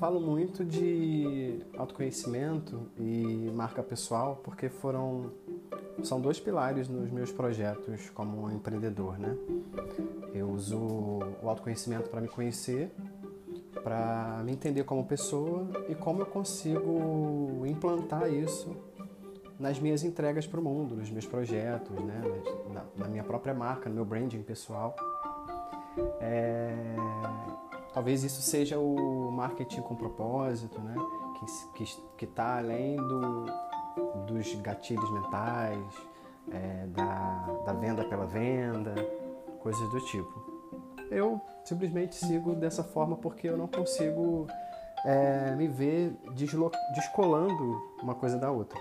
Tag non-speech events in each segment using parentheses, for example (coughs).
falo muito de autoconhecimento e marca pessoal porque foram são dois pilares nos meus projetos como empreendedor, né? Eu uso o autoconhecimento para me conhecer, para me entender como pessoa e como eu consigo implantar isso nas minhas entregas para o mundo, nos meus projetos, né? na, na minha própria marca, no meu branding pessoal. É... Talvez isso seja o marketing com propósito, né? que está além do, dos gatilhos mentais, é, da, da venda pela venda, coisas do tipo. Eu simplesmente sigo dessa forma porque eu não consigo é, me ver descolando uma coisa da outra.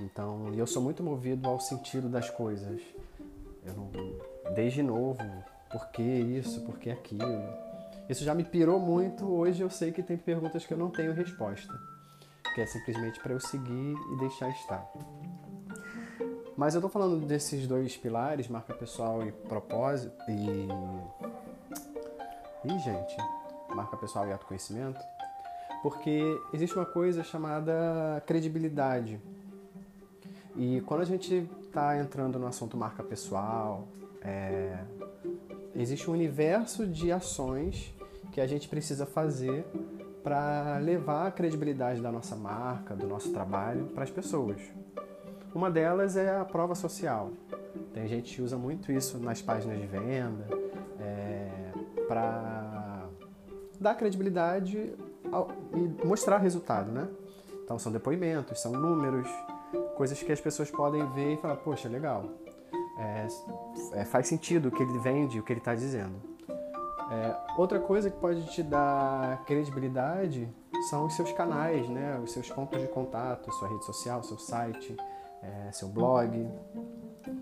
Então, eu sou muito movido ao sentido das coisas. Eu desde novo, por que isso, por que aquilo. Isso já me pirou muito. Hoje eu sei que tem perguntas que eu não tenho resposta, que é simplesmente para eu seguir e deixar estar. Mas eu tô falando desses dois pilares, marca pessoal e propósito e e gente, marca pessoal e autoconhecimento, porque existe uma coisa chamada credibilidade. E quando a gente está entrando no assunto marca pessoal, é, existe um universo de ações que a gente precisa fazer para levar a credibilidade da nossa marca, do nosso trabalho para as pessoas. Uma delas é a prova social. Tem gente que usa muito isso nas páginas de venda é, para dar credibilidade ao, e mostrar resultado, né? Então são depoimentos, são números, coisas que as pessoas podem ver e falar, poxa, legal, é, é, faz sentido o que ele vende, o que ele está dizendo. É, outra coisa que pode te dar credibilidade são os seus canais, né? os seus pontos de contato, sua rede social, seu site, é, seu blog,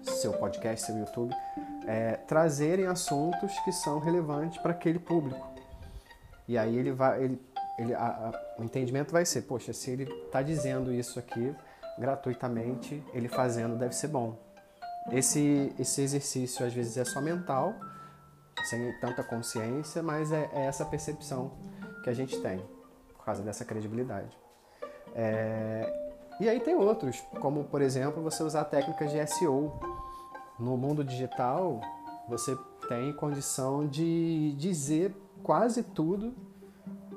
seu podcast, seu YouTube, é, trazerem assuntos que são relevantes para aquele público. E aí ele vai, ele, ele, a, a, o entendimento vai ser, poxa, se ele está dizendo isso aqui gratuitamente, ele fazendo deve ser bom. Esse, esse exercício às vezes é só mental, sem tanta consciência, mas é, é essa percepção que a gente tem por causa dessa credibilidade. É, e aí tem outros, como por exemplo você usar técnicas de SEO. No mundo digital, você tem condição de dizer quase tudo,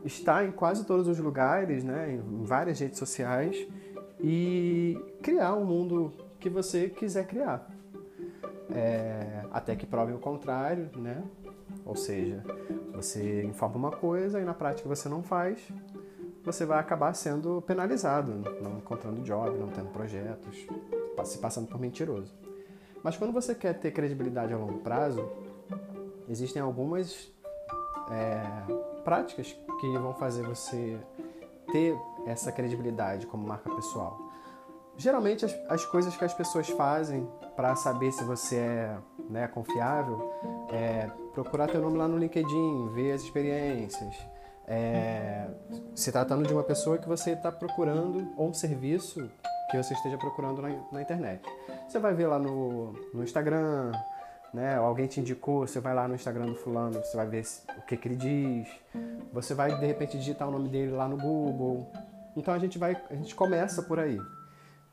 estar em quase todos os lugares, né, em várias redes sociais e criar um mundo que você quiser criar. É, até que prove o contrário, né? Ou seja, você informa uma coisa e na prática você não faz, você vai acabar sendo penalizado, não encontrando job, não tendo projetos, se passando por mentiroso. Mas quando você quer ter credibilidade a longo prazo, existem algumas é, práticas que vão fazer você ter essa credibilidade como marca pessoal. Geralmente as, as coisas que as pessoas fazem para saber se você é né, confiável é procurar teu nome lá no LinkedIn, ver as experiências, é, se tratando de uma pessoa que você está procurando ou um serviço que você esteja procurando na, na, internet. Você vai ver lá no, no Instagram, né? Alguém te indicou, você vai lá no Instagram do fulano, você vai ver o que, que ele diz. Você vai de repente digitar o nome dele lá no Google. Então a gente vai, a gente começa por aí.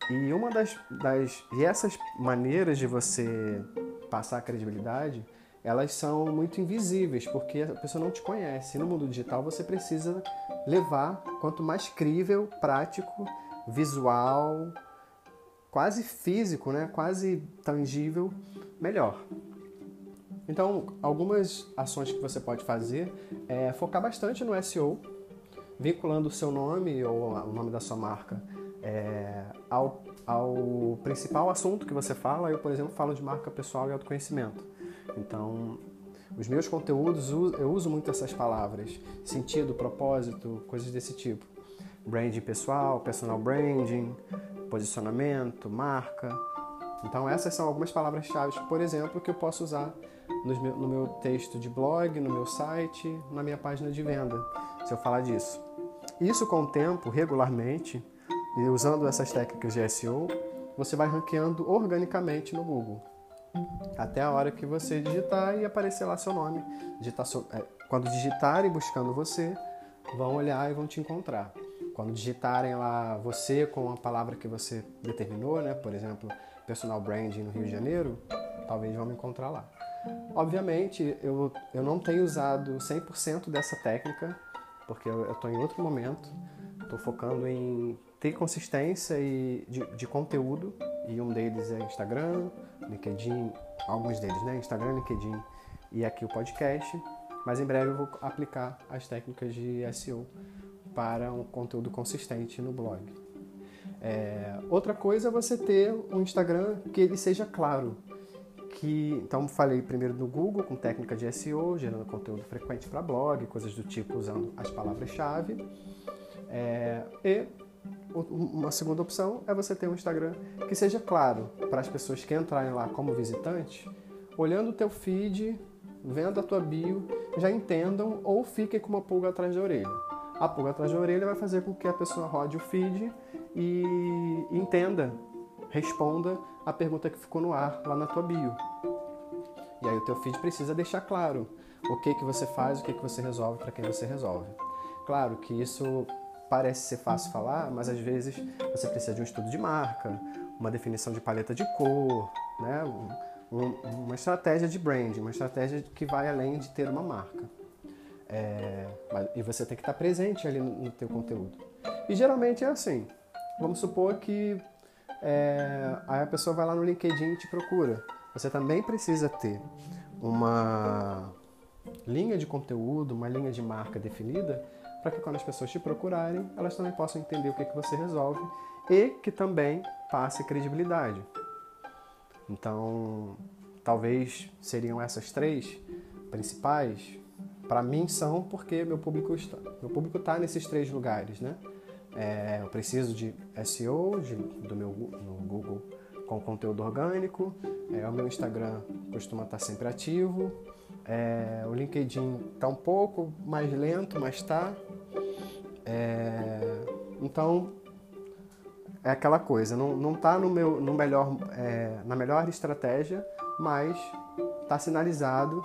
E uma das, das e essas maneiras de você passar a credibilidade elas são muito invisíveis, porque a pessoa não te conhece. E no mundo digital você precisa levar quanto mais crível, prático, visual, quase físico, né? quase tangível, melhor. Então, algumas ações que você pode fazer é focar bastante no SEO, vinculando o seu nome ou o nome da sua marca é, ao, ao principal assunto que você fala. Eu, por exemplo, falo de marca pessoal e autoconhecimento. Então, os meus conteúdos, eu uso muito essas palavras, sentido, propósito, coisas desse tipo. Branding pessoal, personal branding, posicionamento, marca. Então, essas são algumas palavras-chave, por exemplo, que eu posso usar no meu texto de blog, no meu site, na minha página de venda, se eu falar disso. Isso com o tempo, regularmente, e usando essas técnicas de SEO, você vai ranqueando organicamente no Google até a hora que você digitar e aparecer lá seu nome. Digitar é, quando digitarem buscando você, vão olhar e vão te encontrar. Quando digitarem lá você com a palavra que você determinou, né? Por exemplo, personal branding no Rio de Janeiro, talvez vão me encontrar lá. Obviamente, eu, eu não tenho usado 100% dessa técnica, porque eu estou em outro momento, estou focando em ter consistência e de, de, conteúdo, e um deles é Instagram, LinkedIn, alguns deles, né? Instagram, LinkedIn e aqui o podcast, mas em breve eu vou aplicar as técnicas de SEO para um conteúdo consistente no blog. É, outra coisa é você ter um Instagram que ele seja claro, que então falei primeiro no Google com técnica de SEO, gerando conteúdo frequente para blog, coisas do tipo usando as palavras-chave. É, e uma segunda opção é você ter um Instagram que seja claro para as pessoas que entrarem lá como visitante, olhando o teu feed, vendo a tua bio, já entendam ou fiquem com uma pulga atrás da orelha. A pulga atrás da orelha vai fazer com que a pessoa rode o feed e entenda, responda a pergunta que ficou no ar lá na tua bio. E aí o teu feed precisa deixar claro o que que você faz, o que que você resolve, para quem você resolve. Claro que isso parece ser fácil falar, mas às vezes você precisa de um estudo de marca, uma definição de paleta de cor, né? Um, uma estratégia de branding, uma estratégia que vai além de ter uma marca. É, e você tem que estar presente ali no, no teu conteúdo. E geralmente é assim. Vamos supor que é, aí a pessoa vai lá no LinkedIn e te procura você também precisa ter uma linha de conteúdo, uma linha de marca definida, para que quando as pessoas te procurarem, elas também possam entender o que, que você resolve e que também passe credibilidade. Então, talvez seriam essas três principais. Para mim são porque meu público está, meu público está nesses três lugares, né? É, eu preciso de SEO de, do meu no Google com conteúdo orgânico. É, o meu Instagram costuma estar sempre ativo. É, o LinkedIn está um pouco mais lento, mas está. É, então é aquela coisa, não está no meu, no melhor, é, na melhor estratégia, mas está sinalizado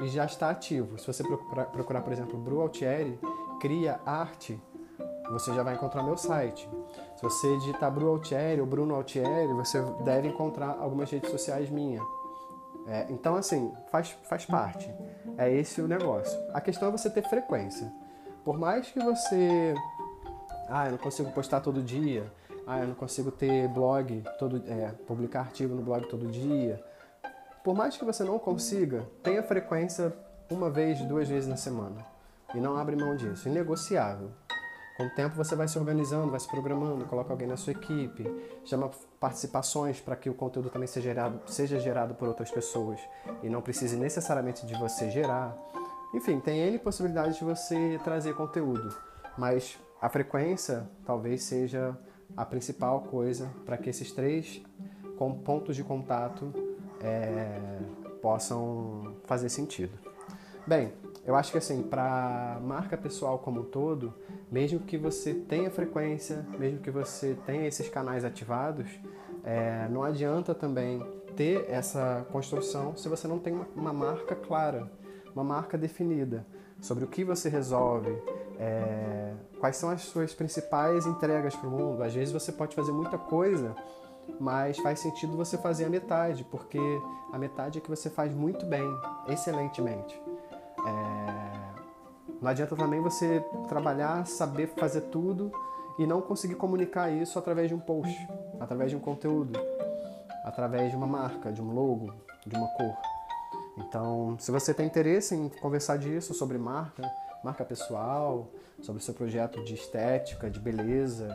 e já está ativo. Se você procurar, procurar por exemplo, Bru Altieri, cria arte, você já vai encontrar meu site. Se você digitar Bruno Altieri ou Bruno Altieri, você deve encontrar algumas redes sociais minhas. É, então, assim, faz, faz parte. É esse o negócio. A questão é você ter frequência. Por mais que você. Ah, eu não consigo postar todo dia. Ah, eu não consigo ter blog, todo, é, publicar artigo no blog todo dia. Por mais que você não consiga, tenha frequência uma vez, duas vezes na semana. E não abre mão disso. Inegociável. Com o tempo você vai se organizando, vai se programando, coloca alguém na sua equipe, chama participações para que o conteúdo também seja gerado, seja gerado por outras pessoas e não precise necessariamente de você gerar. Enfim, tem N possibilidades de você trazer conteúdo, mas a frequência talvez seja a principal coisa para que esses três pontos de contato é, possam fazer sentido. Bem, eu acho que assim, para marca pessoal como um todo, mesmo que você tenha frequência, mesmo que você tenha esses canais ativados, é, não adianta também ter essa construção se você não tem uma, uma marca clara, uma marca definida sobre o que você resolve, é, quais são as suas principais entregas para o mundo. Às vezes você pode fazer muita coisa, mas faz sentido você fazer a metade, porque a metade é que você faz muito bem, excelentemente. É... Não adianta também você trabalhar, saber fazer tudo e não conseguir comunicar isso através de um post, através de um conteúdo, através de uma marca, de um logo, de uma cor. Então, se você tem interesse em conversar disso sobre marca, marca pessoal, sobre o seu projeto de estética, de beleza,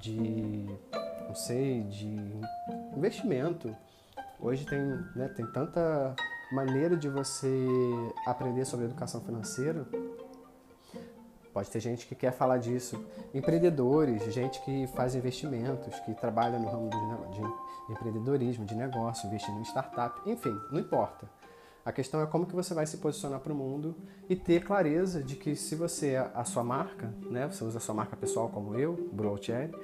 de não sei, de investimento. Hoje tem, né, tem tanta maneira de você aprender sobre educação financeira. Pode ter gente que quer falar disso, empreendedores, gente que faz investimentos, que trabalha no ramo de empreendedorismo, de negócio, investindo em startup, enfim, não importa. A questão é como que você vai se posicionar para o mundo e ter clareza de que se você é a sua marca, né, você usa a sua marca pessoal como eu, Bru Altieri,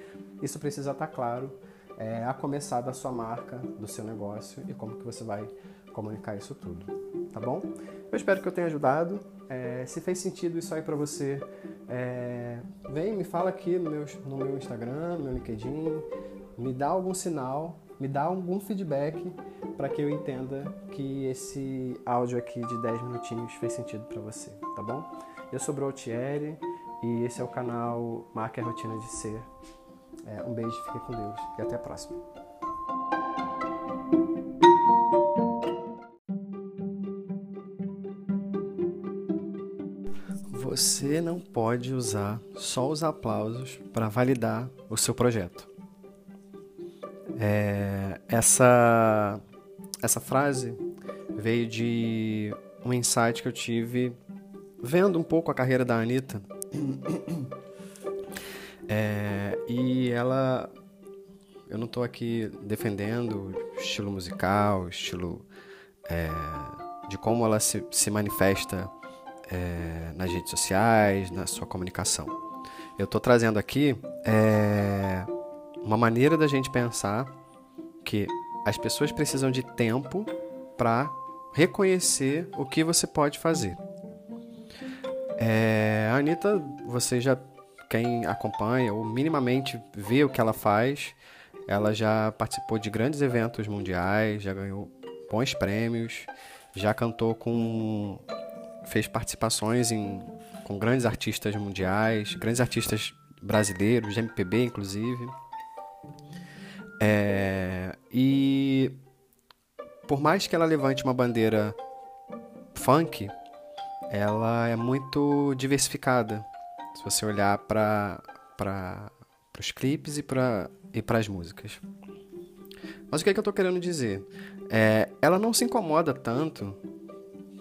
isso precisa estar claro é, a começar da sua marca, do seu negócio e como que você vai comunicar isso tudo, tá bom? Eu espero que eu tenha ajudado. É, se fez sentido isso aí para você, é, vem, me fala aqui no meu, no meu Instagram, no meu LinkedIn, me dá algum sinal, me dá algum feedback para que eu entenda que esse áudio aqui de 10 minutinhos fez sentido para você, tá bom? Eu sou Brotieri e esse é o canal Marca a Rotina de Ser. É, um beijo, fique com Deus e até a próxima. Você não pode usar só os aplausos para validar o seu projeto. É, essa, essa frase veio de um insight que eu tive vendo um pouco a carreira da Anitta. (coughs) É, e ela. Eu não estou aqui defendendo estilo musical, estilo é, de como ela se, se manifesta é, nas redes sociais, na sua comunicação. Eu estou trazendo aqui é, uma maneira da gente pensar que as pessoas precisam de tempo para reconhecer o que você pode fazer. É, a Anitta, você já, quem acompanha ou minimamente vê o que ela faz, ela já participou de grandes eventos mundiais, já ganhou bons prêmios, já cantou com fez participações em, com grandes artistas mundiais, grandes artistas brasileiros, MPB inclusive. É, e por mais que ela levante uma bandeira funk, ela é muito diversificada. Se você olhar para os clipes e para e as músicas. Mas o que, é que eu estou querendo dizer? É, ela não se incomoda tanto,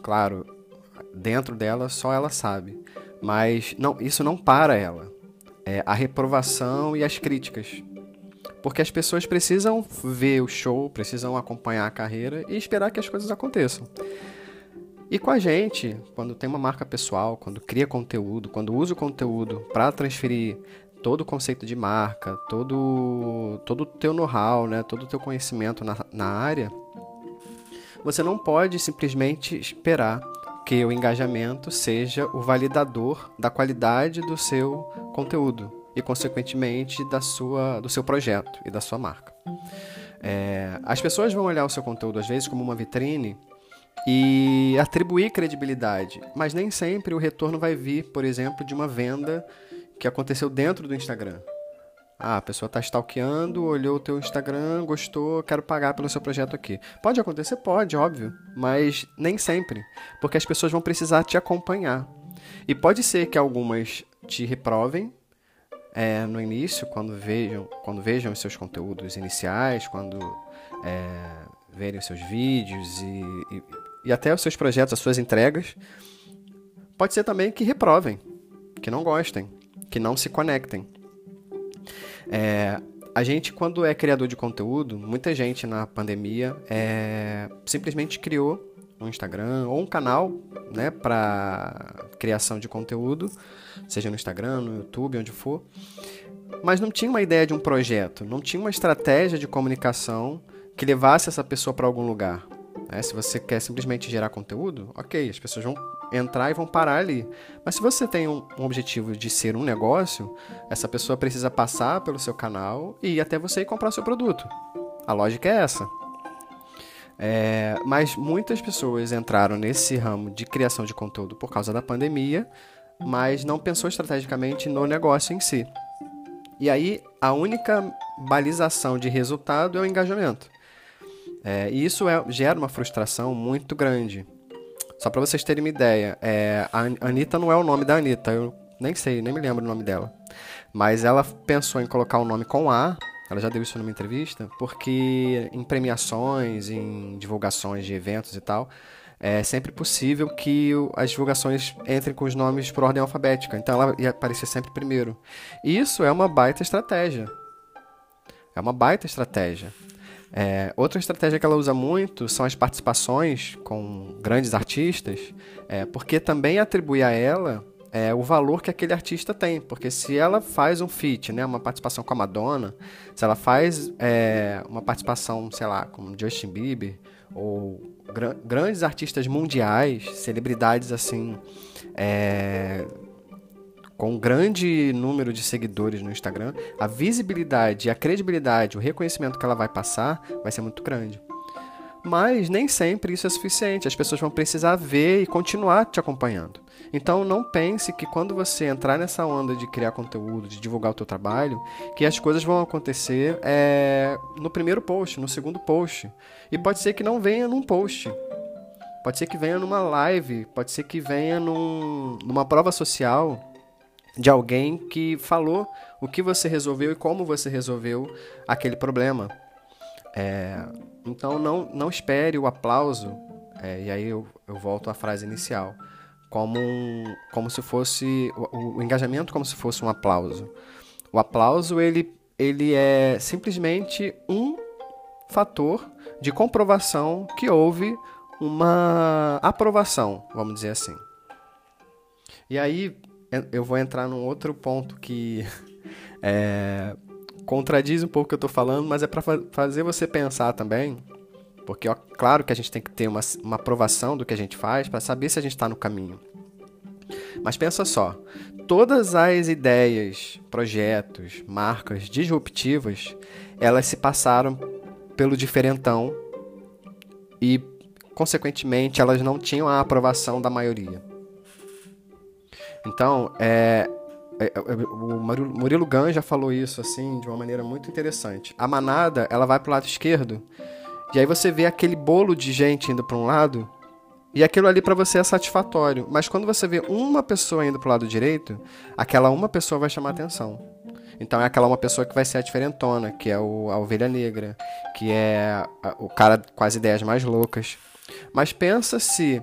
claro, dentro dela só ela sabe. Mas não, isso não para ela. É a reprovação e as críticas. Porque as pessoas precisam ver o show, precisam acompanhar a carreira e esperar que as coisas aconteçam. E com a gente, quando tem uma marca pessoal, quando cria conteúdo, quando usa o conteúdo para transferir todo o conceito de marca, todo todo o teu know-how, né, todo o teu conhecimento na, na área, você não pode simplesmente esperar que o engajamento seja o validador da qualidade do seu conteúdo e, consequentemente, da sua, do seu projeto e da sua marca. É, as pessoas vão olhar o seu conteúdo, às vezes, como uma vitrine e atribuir credibilidade, mas nem sempre o retorno vai vir, por exemplo, de uma venda que aconteceu dentro do Instagram. Ah, a pessoa está stalkeando, olhou o teu Instagram, gostou, quero pagar pelo seu projeto aqui. Pode acontecer? Pode, óbvio, mas nem sempre, porque as pessoas vão precisar te acompanhar. E pode ser que algumas te reprovem é, no início, quando vejam, quando vejam os seus conteúdos iniciais, quando é, verem os seus vídeos e, e, e até os seus projetos, as suas entregas. Pode ser também que reprovem, que não gostem, que não se conectem. É, a gente, quando é criador de conteúdo, muita gente na pandemia é, simplesmente criou um Instagram ou um canal né, para criação de conteúdo, seja no Instagram, no YouTube, onde for, mas não tinha uma ideia de um projeto, não tinha uma estratégia de comunicação que levasse essa pessoa para algum lugar. Né? Se você quer simplesmente gerar conteúdo, ok, as pessoas vão entrar e vão parar ali. Mas se você tem um, um, objetivo de ser um negócio, essa pessoa precisa passar pelo seu canal e ir até você e comprar seu produto. A lógica é essa. É, mas muitas pessoas entraram nesse ramo de criação de conteúdo por causa da pandemia, mas não pensou estrategicamente no negócio em si. E aí a única balização de resultado é o engajamento. É, e isso é, gera uma frustração muito grande. Só para vocês terem uma ideia, é, a Anitta não é o nome da Anitta, eu nem sei, nem me lembro o nome dela. Mas ela pensou em colocar o nome com A, ela já deu isso numa entrevista, porque em premiações, em divulgações de eventos e tal, é sempre possível que as divulgações entrem com os nomes por ordem alfabética. Então ela ia aparecer sempre primeiro. E isso é uma baita estratégia. É uma baita estratégia. É, outra estratégia que ela usa muito são as participações com grandes artistas, é, porque também atribui a ela é, o valor que aquele artista tem. Porque se ela faz um feat, né, uma participação com a Madonna, se ela faz é, uma participação, sei lá, com Justin Bieber, ou gr grandes artistas mundiais, celebridades assim, é, com um grande número de seguidores no Instagram, a visibilidade, a credibilidade, o reconhecimento que ela vai passar vai ser muito grande. Mas nem sempre isso é suficiente. As pessoas vão precisar ver e continuar te acompanhando. Então não pense que quando você entrar nessa onda de criar conteúdo, de divulgar o teu trabalho, que as coisas vão acontecer é, no primeiro post, no segundo post. E pode ser que não venha num post. Pode ser que venha numa live, pode ser que venha num, numa prova social de alguém que falou o que você resolveu e como você resolveu aquele problema. É, então não, não espere o aplauso, é, e aí eu, eu volto à frase inicial, como, um, como se fosse o, o, engajamento como se fosse um aplauso. O aplauso ele, ele é simplesmente um fator de comprovação que houve uma aprovação, vamos dizer assim. E aí eu vou entrar num outro ponto que (laughs) é, contradiz um pouco o que eu estou falando, mas é para fazer você pensar também. Porque, ó, claro que a gente tem que ter uma, uma aprovação do que a gente faz para saber se a gente está no caminho. Mas pensa só: todas as ideias, projetos, marcas disruptivas, elas se passaram pelo diferentão e, consequentemente, elas não tinham a aprovação da maioria. Então, é, é, é, o Murilo Gun já falou isso assim de uma maneira muito interessante. A manada, ela vai pro lado esquerdo, e aí você vê aquele bolo de gente indo para um lado, e aquilo ali para você é satisfatório. Mas quando você vê uma pessoa indo pro lado direito, aquela uma pessoa vai chamar atenção. Então é aquela uma pessoa que vai ser a diferentona, que é o, a ovelha negra, que é a, o cara com as ideias mais loucas. Mas pensa se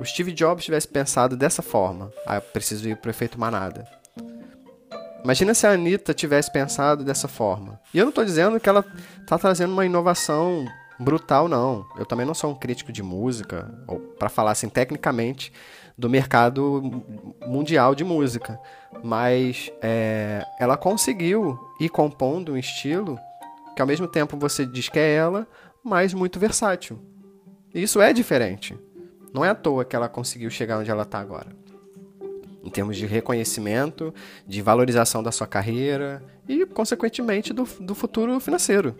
o Steve Jobs tivesse pensado dessa forma. Ah, eu preciso ir pro efeito manada. Imagina se a Anitta tivesse pensado dessa forma. E eu não estou dizendo que ela está trazendo uma inovação brutal, não. Eu também não sou um crítico de música, para falar assim tecnicamente, do mercado mundial de música. Mas é, ela conseguiu ir compondo um estilo que ao mesmo tempo você diz que é ela, mas muito versátil. Isso é diferente. Não é à toa que ela conseguiu chegar onde ela está agora em termos de reconhecimento, de valorização da sua carreira e, consequentemente, do, do futuro financeiro.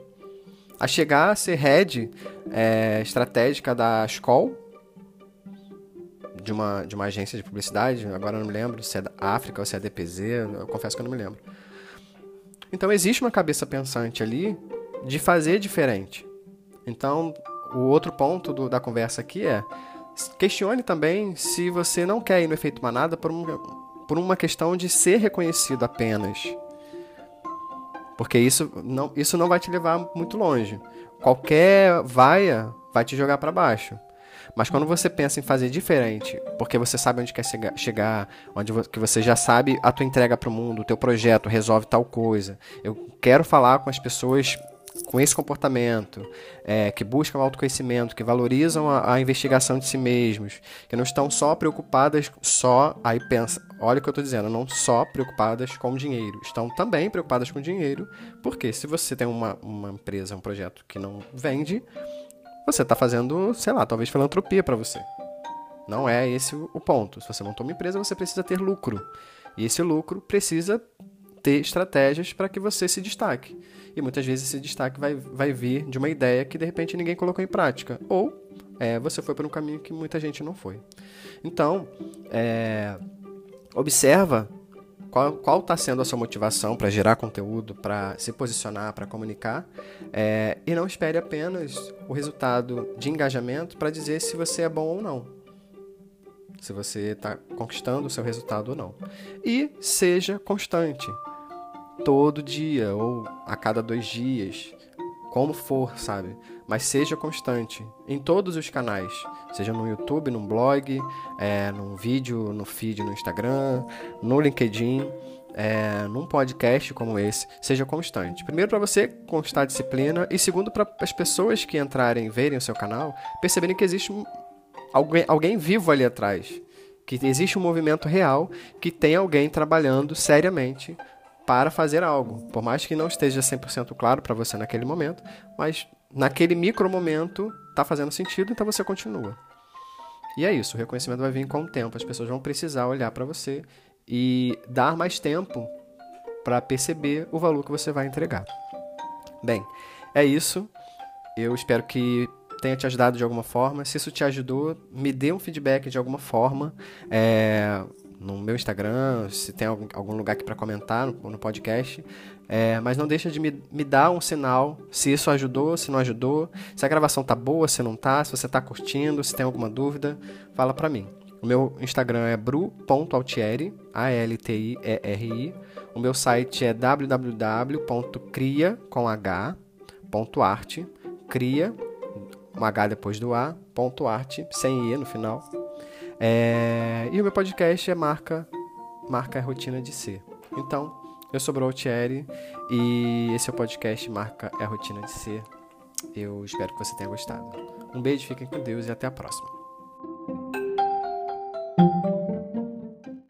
A chegar a ser head é, estratégica da Skoll, de uma, de uma agência de publicidade, agora não me lembro se é da África ou se é DPZ, eu confesso que eu não me lembro. Então existe uma cabeça pensante ali de fazer diferente. Então, o outro ponto do, da conversa aqui é Questione também se você não quer ir no efeito manada por uma, por uma questão de ser reconhecido apenas. Porque isso não, isso não vai te levar muito longe. Qualquer vaia vai te jogar para baixo. Mas quando você pensa em fazer diferente, porque você sabe onde quer chegar, onde que você já sabe a tua entrega para o mundo, o teu projeto resolve tal coisa. Eu quero falar com as pessoas com esse comportamento, é, que buscam autoconhecimento, que valorizam a, a, investigação de si mesmos, que não estão só preocupadas só, aí pensa, olha o que eu estou dizendo, não só preocupadas com dinheiro, estão também preocupadas com dinheiro, porque se você tem uma, uma empresa, um projeto que não vende, você está fazendo, sei lá, talvez filantropia para você. Não é esse o ponto. Se você montou uma empresa, você precisa ter lucro. E esse lucro precisa ter estratégias para que você se destaque. E muitas vezes esse destaque vai, vai vir de uma ideia que de repente ninguém colocou em prática. Ou é, você foi por um caminho que muita gente não foi. Então, é, observa qual está sendo a sua motivação para gerar conteúdo, para se posicionar, para comunicar, é, e não espere apenas o resultado de engajamento para dizer se você é bom ou não. Se você está conquistando o seu resultado ou não. E seja constante todo dia ou a cada dois dias, como for, sabe? Mas seja constante em todos os canais, seja no YouTube, no blog, é, num vídeo, no feed no Instagram, no LinkedIn, é, num podcast como esse, seja constante. Primeiro, para você constar disciplina, e segundo, para as pessoas que entrarem verem o seu canal perceberem que existe alguém, alguém vivo ali atrás. Que existe um movimento real, que tem alguém trabalhando seriamente para fazer algo. Por mais que não esteja 100% claro para você naquele momento, mas naquele micro momento está fazendo sentido, então você continua. E é isso, o reconhecimento vai vir com o tempo. As pessoas vão precisar olhar para você e dar mais tempo para perceber o valor que você vai entregar. Bem, é isso. Eu espero que tenha te ajudado de alguma forma. Se isso te ajudou, me dê um feedback de alguma forma. É, no meu Instagram, se tem algum, algum lugar aqui para comentar no, no podcast. É, mas não deixa de me, me dar um sinal se isso ajudou, se não ajudou, se a gravação tá boa, se não tá, se você tá curtindo, se tem alguma dúvida, fala para mim. O meu Instagram é bru.altieri, A-L-T-I-E-R-I. O meu site é www.cria.art, cria, um H depois do A, ponto art, sem I no final. É, e o meu podcast é Marca, Marca é Rotina de Ser. Então, eu sou o Altieri e esse é o podcast Marca é Rotina de Ser. Eu espero que você tenha gostado. Um beijo, fiquem com Deus e até a próxima.